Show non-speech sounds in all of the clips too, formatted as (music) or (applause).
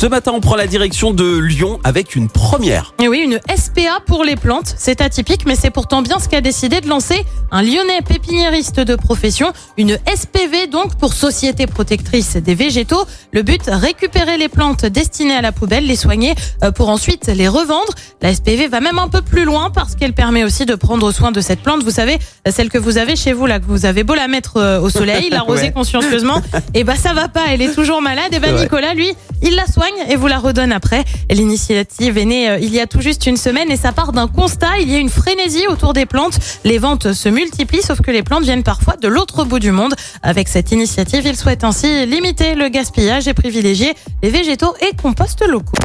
Ce matin, on prend la direction de Lyon avec une première. Et oui, une SPA pour les plantes. C'est atypique, mais c'est pourtant bien ce qu'a décidé de lancer un lyonnais pépiniériste de profession. Une SPV, donc, pour Société Protectrice des Végétaux. Le but, récupérer les plantes destinées à la poubelle, les soigner euh, pour ensuite les revendre. La SPV va même un peu plus loin parce qu'elle permet aussi de prendre soin de cette plante. Vous savez, celle que vous avez chez vous, là, que vous avez beau la mettre euh, au soleil, l'arroser (laughs) Ouais. consciencieusement, (laughs) et bah ça va pas, elle est toujours malade. Et ben Ouais. Nicolas, lui, il la soigne et vous la redonne après. L'initiative est née euh, il y a tout juste une semaine et ça part d'un constat. Il y a une frénésie autour des plantes. Les ventes se multiplient, sauf que les plantes viennent parfois de l'autre bout du monde. Avec cette initiative, il souhaite ainsi limiter le gaspillage et privilégier les végétaux et composts locaux.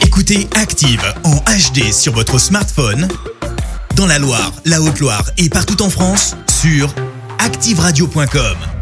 Écoutez Active en HD sur votre smartphone, dans la Loire, la Haute-Loire et partout en France, sur activeradio.com.